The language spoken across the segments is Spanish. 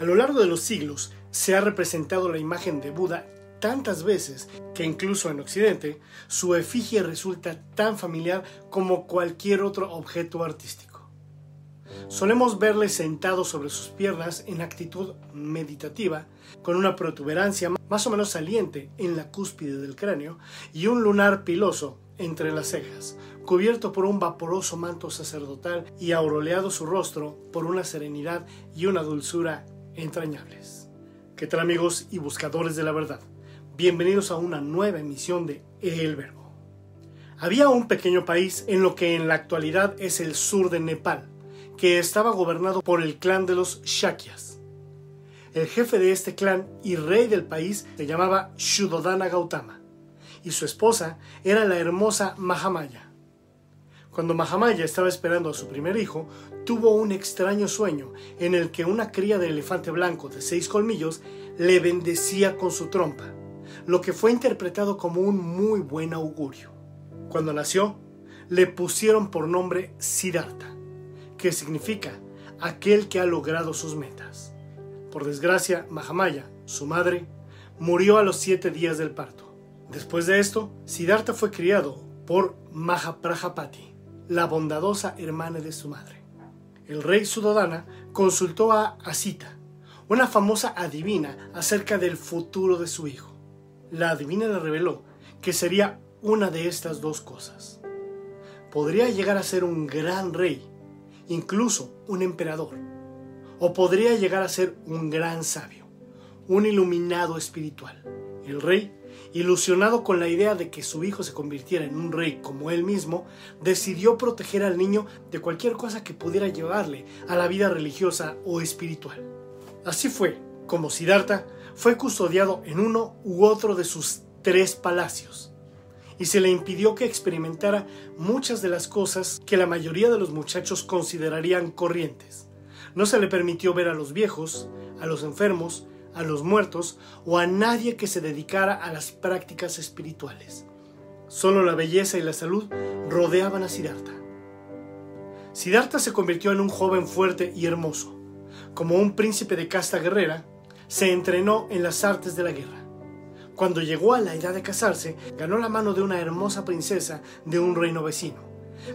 A lo largo de los siglos se ha representado la imagen de Buda tantas veces que incluso en Occidente su efigie resulta tan familiar como cualquier otro objeto artístico. Solemos verle sentado sobre sus piernas en actitud meditativa, con una protuberancia más o menos saliente en la cúspide del cráneo y un lunar piloso entre las cejas, cubierto por un vaporoso manto sacerdotal y auroleado su rostro por una serenidad y una dulzura entrañables. ¿Qué tal amigos y buscadores de la verdad? Bienvenidos a una nueva emisión de El Verbo. Había un pequeño país en lo que en la actualidad es el sur de Nepal, que estaba gobernado por el clan de los Shakyas. El jefe de este clan y rey del país se llamaba Shuddhodana Gautama, y su esposa era la hermosa Mahamaya. Cuando Mahamaya estaba esperando a su primer hijo, tuvo un extraño sueño en el que una cría de elefante blanco de seis colmillos le bendecía con su trompa lo que fue interpretado como un muy buen augurio. Cuando nació, le pusieron por nombre Siddhartha, que significa aquel que ha logrado sus metas. Por desgracia, Mahamaya, su madre, murió a los siete días del parto. Después de esto, Siddhartha fue criado por Mahaprajapati, la bondadosa hermana de su madre. El rey Sudodana consultó a Asita, una famosa adivina acerca del futuro de su hijo la adivina le reveló que sería una de estas dos cosas. Podría llegar a ser un gran rey, incluso un emperador, o podría llegar a ser un gran sabio, un iluminado espiritual. El rey, ilusionado con la idea de que su hijo se convirtiera en un rey como él mismo, decidió proteger al niño de cualquier cosa que pudiera llevarle a la vida religiosa o espiritual. Así fue como Siddhartha fue custodiado en uno u otro de sus tres palacios y se le impidió que experimentara muchas de las cosas que la mayoría de los muchachos considerarían corrientes. No se le permitió ver a los viejos, a los enfermos, a los muertos o a nadie que se dedicara a las prácticas espirituales. Solo la belleza y la salud rodeaban a Siddhartha. Siddhartha se convirtió en un joven fuerte y hermoso. Como un príncipe de casta guerrera, se entrenó en las artes de la guerra. Cuando llegó a la edad de casarse, ganó la mano de una hermosa princesa de un reino vecino,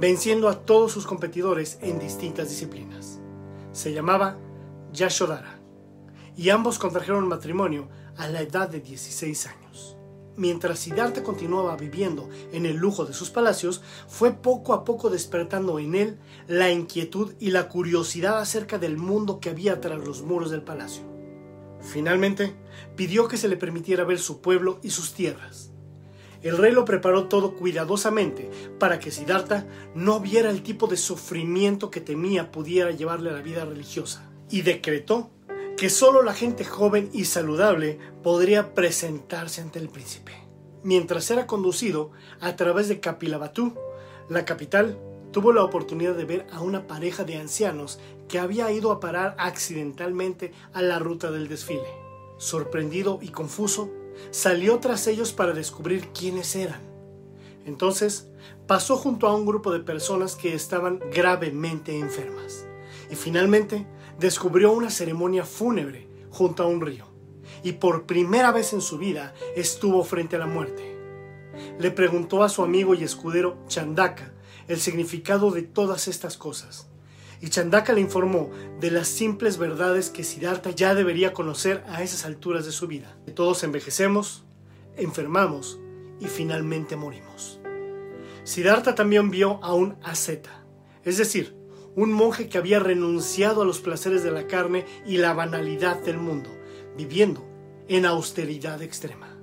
venciendo a todos sus competidores en distintas disciplinas. Se llamaba Yashodhara, y ambos contrajeron matrimonio a la edad de 16 años. Mientras Siddhartha continuaba viviendo en el lujo de sus palacios, fue poco a poco despertando en él la inquietud y la curiosidad acerca del mundo que había tras los muros del palacio. Finalmente, pidió que se le permitiera ver su pueblo y sus tierras. El rey lo preparó todo cuidadosamente para que Siddhartha no viera el tipo de sufrimiento que temía pudiera llevarle a la vida religiosa, y decretó que solo la gente joven y saludable podría presentarse ante el príncipe. Mientras era conducido a través de Kapilavatthu, la capital, tuvo la oportunidad de ver a una pareja de ancianos que había ido a parar accidentalmente a la ruta del desfile. Sorprendido y confuso, salió tras ellos para descubrir quiénes eran. Entonces pasó junto a un grupo de personas que estaban gravemente enfermas y finalmente descubrió una ceremonia fúnebre junto a un río y por primera vez en su vida estuvo frente a la muerte. Le preguntó a su amigo y escudero Chandaka el significado de todas estas cosas y Chandaka le informó de las simples verdades que Siddhartha ya debería conocer a esas alturas de su vida. Todos envejecemos, enfermamos y finalmente morimos. Siddhartha también vio a un asceta, es decir, un monje que había renunciado a los placeres de la carne y la banalidad del mundo, viviendo en austeridad extrema.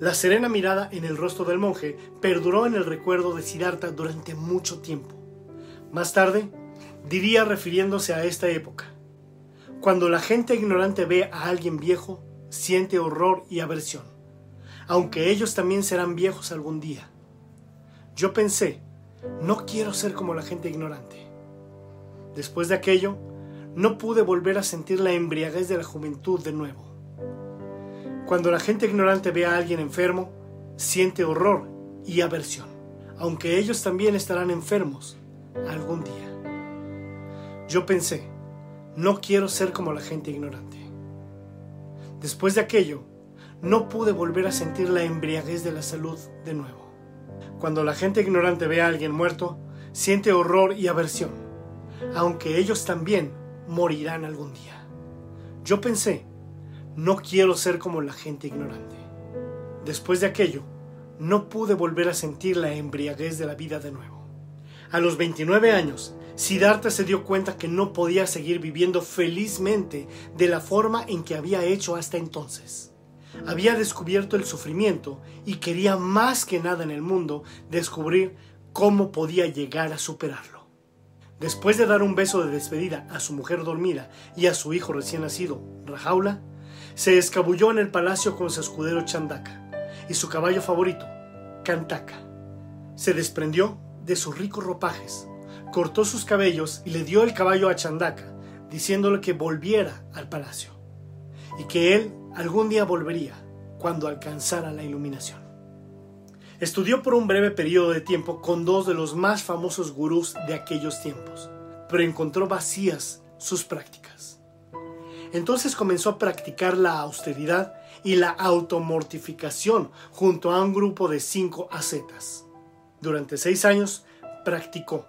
La serena mirada en el rostro del monje perduró en el recuerdo de Siddhartha durante mucho tiempo. Más tarde, diría refiriéndose a esta época. Cuando la gente ignorante ve a alguien viejo, siente horror y aversión, aunque ellos también serán viejos algún día. Yo pensé, no quiero ser como la gente ignorante. Después de aquello, no pude volver a sentir la embriaguez de la juventud de nuevo. Cuando la gente ignorante ve a alguien enfermo, siente horror y aversión, aunque ellos también estarán enfermos algún día. Yo pensé, no quiero ser como la gente ignorante. Después de aquello, no pude volver a sentir la embriaguez de la salud de nuevo. Cuando la gente ignorante ve a alguien muerto, siente horror y aversión, aunque ellos también morirán algún día. Yo pensé, no quiero ser como la gente ignorante. Después de aquello, no pude volver a sentir la embriaguez de la vida de nuevo. A los 29 años, Siddhartha se dio cuenta que no podía seguir viviendo felizmente de la forma en que había hecho hasta entonces. Había descubierto el sufrimiento y quería más que nada en el mundo descubrir cómo podía llegar a superarlo. Después de dar un beso de despedida a su mujer dormida y a su hijo recién nacido, Rajaula, se escabulló en el palacio con su escudero Chandaka y su caballo favorito, Kantaka. Se desprendió de sus ricos ropajes, cortó sus cabellos y le dio el caballo a Chandaka, diciéndole que volviera al palacio y que él algún día volvería cuando alcanzara la iluminación. Estudió por un breve periodo de tiempo con dos de los más famosos gurús de aquellos tiempos, pero encontró vacías sus prácticas. Entonces comenzó a practicar la austeridad y la automortificación junto a un grupo de cinco ascetas. Durante seis años practicó.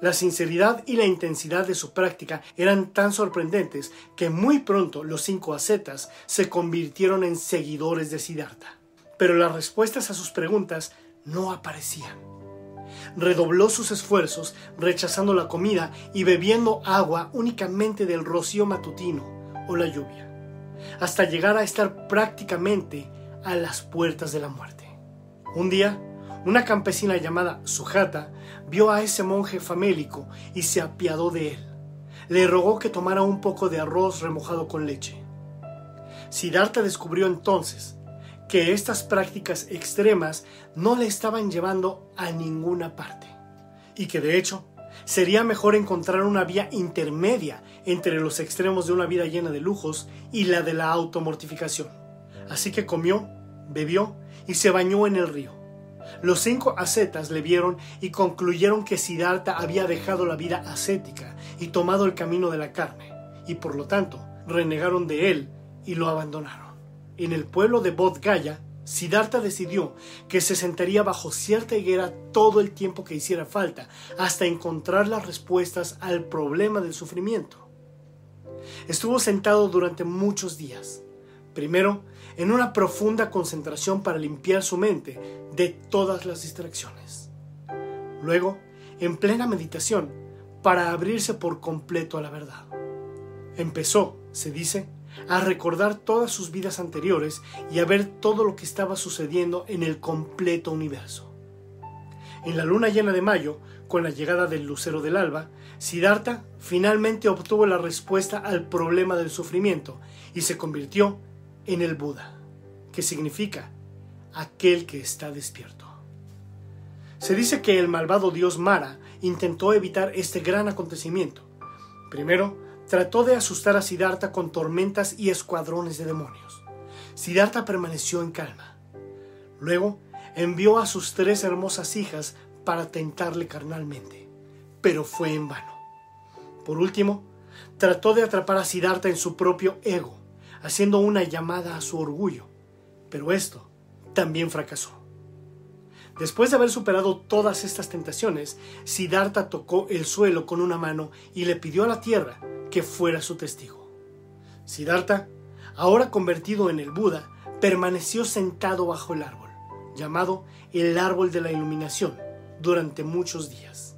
La sinceridad y la intensidad de su práctica eran tan sorprendentes que muy pronto los cinco ascetas se convirtieron en seguidores de Siddhartha. Pero las respuestas a sus preguntas no aparecían. Redobló sus esfuerzos rechazando la comida y bebiendo agua únicamente del rocío matutino o la lluvia hasta llegar a estar prácticamente a las puertas de la muerte. Un día, una campesina llamada Sujata vio a ese monje famélico y se apiadó de él. Le rogó que tomara un poco de arroz remojado con leche. Siddhartha descubrió entonces que estas prácticas extremas no le estaban llevando a ninguna parte y que de hecho sería mejor encontrar una vía intermedia entre los extremos de una vida llena de lujos y la de la automortificación. Así que comió, bebió y se bañó en el río. Los cinco ascetas le vieron y concluyeron que Siddhartha había dejado la vida ascética y tomado el camino de la carne, y por lo tanto renegaron de él y lo abandonaron. En el pueblo de Bodh Gaya, Siddhartha decidió que se sentaría bajo cierta higuera todo el tiempo que hiciera falta hasta encontrar las respuestas al problema del sufrimiento. Estuvo sentado durante muchos días. Primero, en una profunda concentración para limpiar su mente de todas las distracciones. Luego, en plena meditación, para abrirse por completo a la verdad. Empezó, se dice, a recordar todas sus vidas anteriores y a ver todo lo que estaba sucediendo en el completo universo. En la luna llena de mayo, con la llegada del lucero del alba, Siddhartha finalmente obtuvo la respuesta al problema del sufrimiento y se convirtió en el Buda, que significa aquel que está despierto. Se dice que el malvado dios Mara intentó evitar este gran acontecimiento. Primero, trató de asustar a Siddhartha con tormentas y escuadrones de demonios. Siddhartha permaneció en calma. Luego envió a sus tres hermosas hijas para tentarle carnalmente, pero fue en vano. Por último, trató de atrapar a Siddhartha en su propio ego, haciendo una llamada a su orgullo, pero esto también fracasó. Después de haber superado todas estas tentaciones, Siddhartha tocó el suelo con una mano y le pidió a la tierra que fuera su testigo. Siddhartha, ahora convertido en el Buda, permaneció sentado bajo el árbol, llamado el árbol de la iluminación, durante muchos días.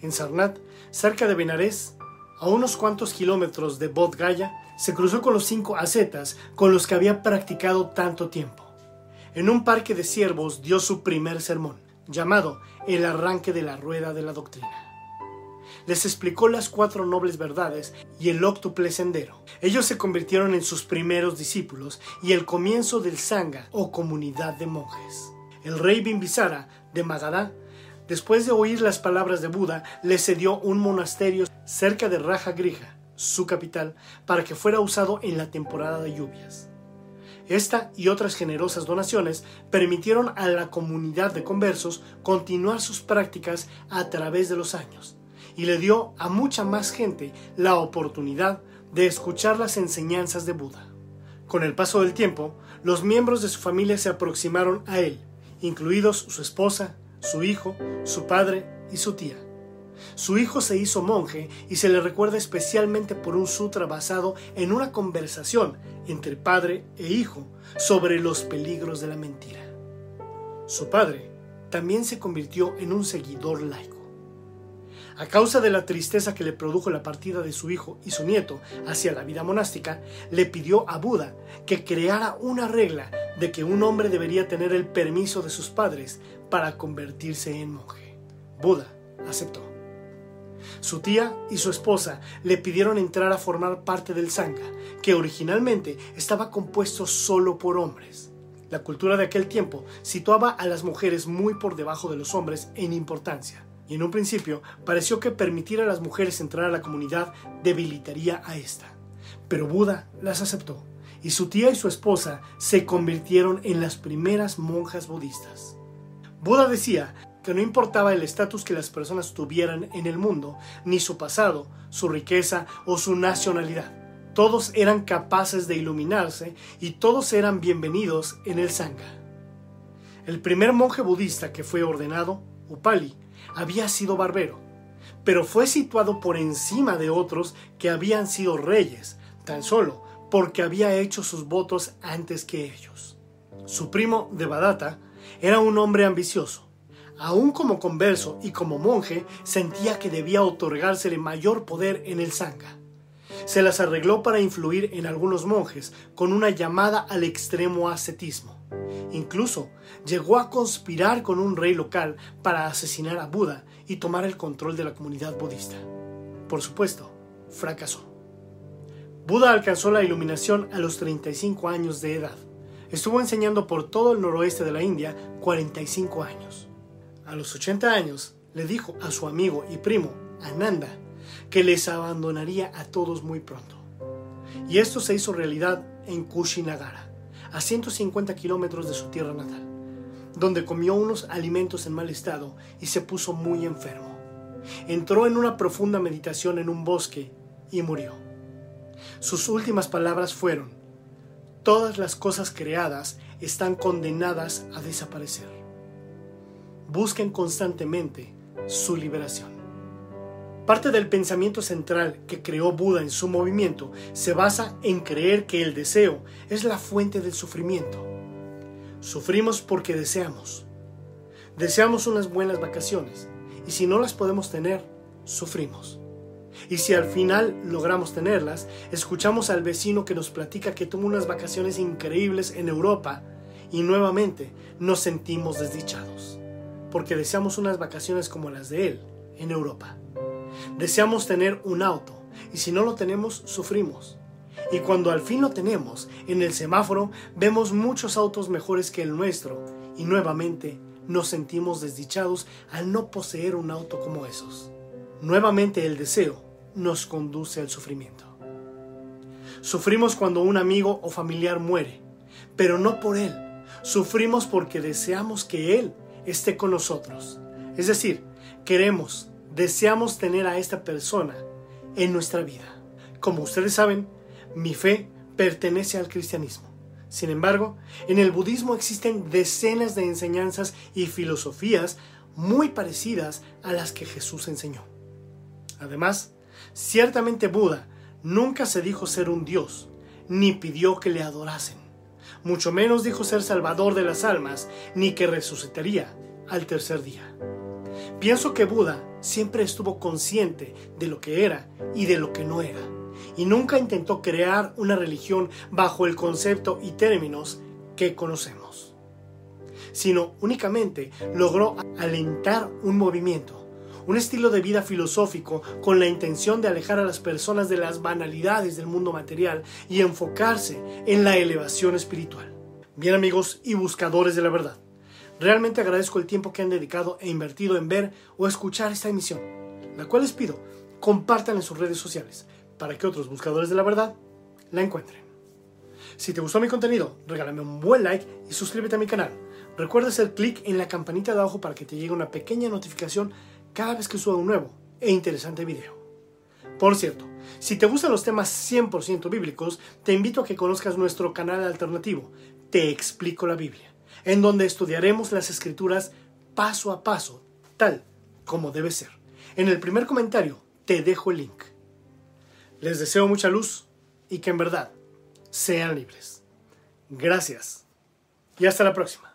En Sarnat, cerca de Benares, a unos cuantos kilómetros de Bodh Gaya, se cruzó con los cinco ascetas con los que había practicado tanto tiempo. En un parque de ciervos dio su primer sermón, llamado El arranque de la rueda de la doctrina les explicó las cuatro nobles verdades y el octuple sendero. Ellos se convirtieron en sus primeros discípulos y el comienzo del Sangha o comunidad de monjes. El rey Bimbisara de Magadha, después de oír las palabras de Buda, le cedió un monasterio cerca de Raja Grija, su capital, para que fuera usado en la temporada de lluvias. Esta y otras generosas donaciones permitieron a la comunidad de conversos continuar sus prácticas a través de los años, y le dio a mucha más gente la oportunidad de escuchar las enseñanzas de Buda. Con el paso del tiempo, los miembros de su familia se aproximaron a él, incluidos su esposa, su hijo, su padre y su tía. Su hijo se hizo monje y se le recuerda especialmente por un sutra basado en una conversación entre padre e hijo sobre los peligros de la mentira. Su padre también se convirtió en un seguidor laico. A causa de la tristeza que le produjo la partida de su hijo y su nieto hacia la vida monástica, le pidió a Buda que creara una regla de que un hombre debería tener el permiso de sus padres para convertirse en monje. Buda aceptó. Su tía y su esposa le pidieron entrar a formar parte del Sangha, que originalmente estaba compuesto solo por hombres. La cultura de aquel tiempo situaba a las mujeres muy por debajo de los hombres en importancia y en un principio pareció que permitir a las mujeres entrar a la comunidad debilitaría a esta. Pero Buda las aceptó, y su tía y su esposa se convirtieron en las primeras monjas budistas. Buda decía que no importaba el estatus que las personas tuvieran en el mundo, ni su pasado, su riqueza o su nacionalidad. Todos eran capaces de iluminarse y todos eran bienvenidos en el Sangha. El primer monje budista que fue ordenado, Upali, había sido barbero, pero fue situado por encima de otros que habían sido reyes, tan solo porque había hecho sus votos antes que ellos. Su primo Devadatta era un hombre ambicioso. Aún como converso y como monje, sentía que debía otorgársele mayor poder en el Sangha. Se las arregló para influir en algunos monjes con una llamada al extremo ascetismo. Incluso llegó a conspirar con un rey local para asesinar a Buda y tomar el control de la comunidad budista. Por supuesto, fracasó. Buda alcanzó la iluminación a los 35 años de edad. Estuvo enseñando por todo el noroeste de la India 45 años. A los 80 años le dijo a su amigo y primo, Ananda, que les abandonaría a todos muy pronto. Y esto se hizo realidad en Kushinagara a 150 kilómetros de su tierra natal, donde comió unos alimentos en mal estado y se puso muy enfermo. Entró en una profunda meditación en un bosque y murió. Sus últimas palabras fueron, todas las cosas creadas están condenadas a desaparecer. Busquen constantemente su liberación. Parte del pensamiento central que creó Buda en su movimiento se basa en creer que el deseo es la fuente del sufrimiento. Sufrimos porque deseamos. Deseamos unas buenas vacaciones y si no las podemos tener, sufrimos. Y si al final logramos tenerlas, escuchamos al vecino que nos platica que tuvo unas vacaciones increíbles en Europa y nuevamente nos sentimos desdichados, porque deseamos unas vacaciones como las de él en Europa. Deseamos tener un auto y si no lo tenemos, sufrimos. Y cuando al fin lo tenemos, en el semáforo vemos muchos autos mejores que el nuestro y nuevamente nos sentimos desdichados al no poseer un auto como esos. Nuevamente el deseo nos conduce al sufrimiento. Sufrimos cuando un amigo o familiar muere, pero no por él. Sufrimos porque deseamos que él esté con nosotros. Es decir, queremos, deseamos tener a esta persona en nuestra vida. Como ustedes saben, mi fe pertenece al cristianismo. Sin embargo, en el budismo existen decenas de enseñanzas y filosofías muy parecidas a las que Jesús enseñó. Además, ciertamente Buda nunca se dijo ser un dios, ni pidió que le adorasen. Mucho menos dijo ser salvador de las almas, ni que resucitaría al tercer día. Pienso que Buda siempre estuvo consciente de lo que era y de lo que no era, y nunca intentó crear una religión bajo el concepto y términos que conocemos, sino únicamente logró alentar un movimiento, un estilo de vida filosófico con la intención de alejar a las personas de las banalidades del mundo material y enfocarse en la elevación espiritual. Bien amigos y buscadores de la verdad. Realmente agradezco el tiempo que han dedicado e invertido en ver o escuchar esta emisión, la cual les pido compartan en sus redes sociales para que otros buscadores de la verdad la encuentren. Si te gustó mi contenido, regálame un buen like y suscríbete a mi canal. Recuerda hacer clic en la campanita de abajo para que te llegue una pequeña notificación cada vez que suba un nuevo e interesante video. Por cierto, Si te gustan los temas 100% bíblicos, te invito a que conozcas nuestro canal alternativo, Te explico la Biblia, en donde estudiaremos las escrituras paso a paso, tal como debe ser. En el primer comentario te dejo el link. Les deseo mucha luz y que en verdad sean libres. Gracias y hasta la próxima.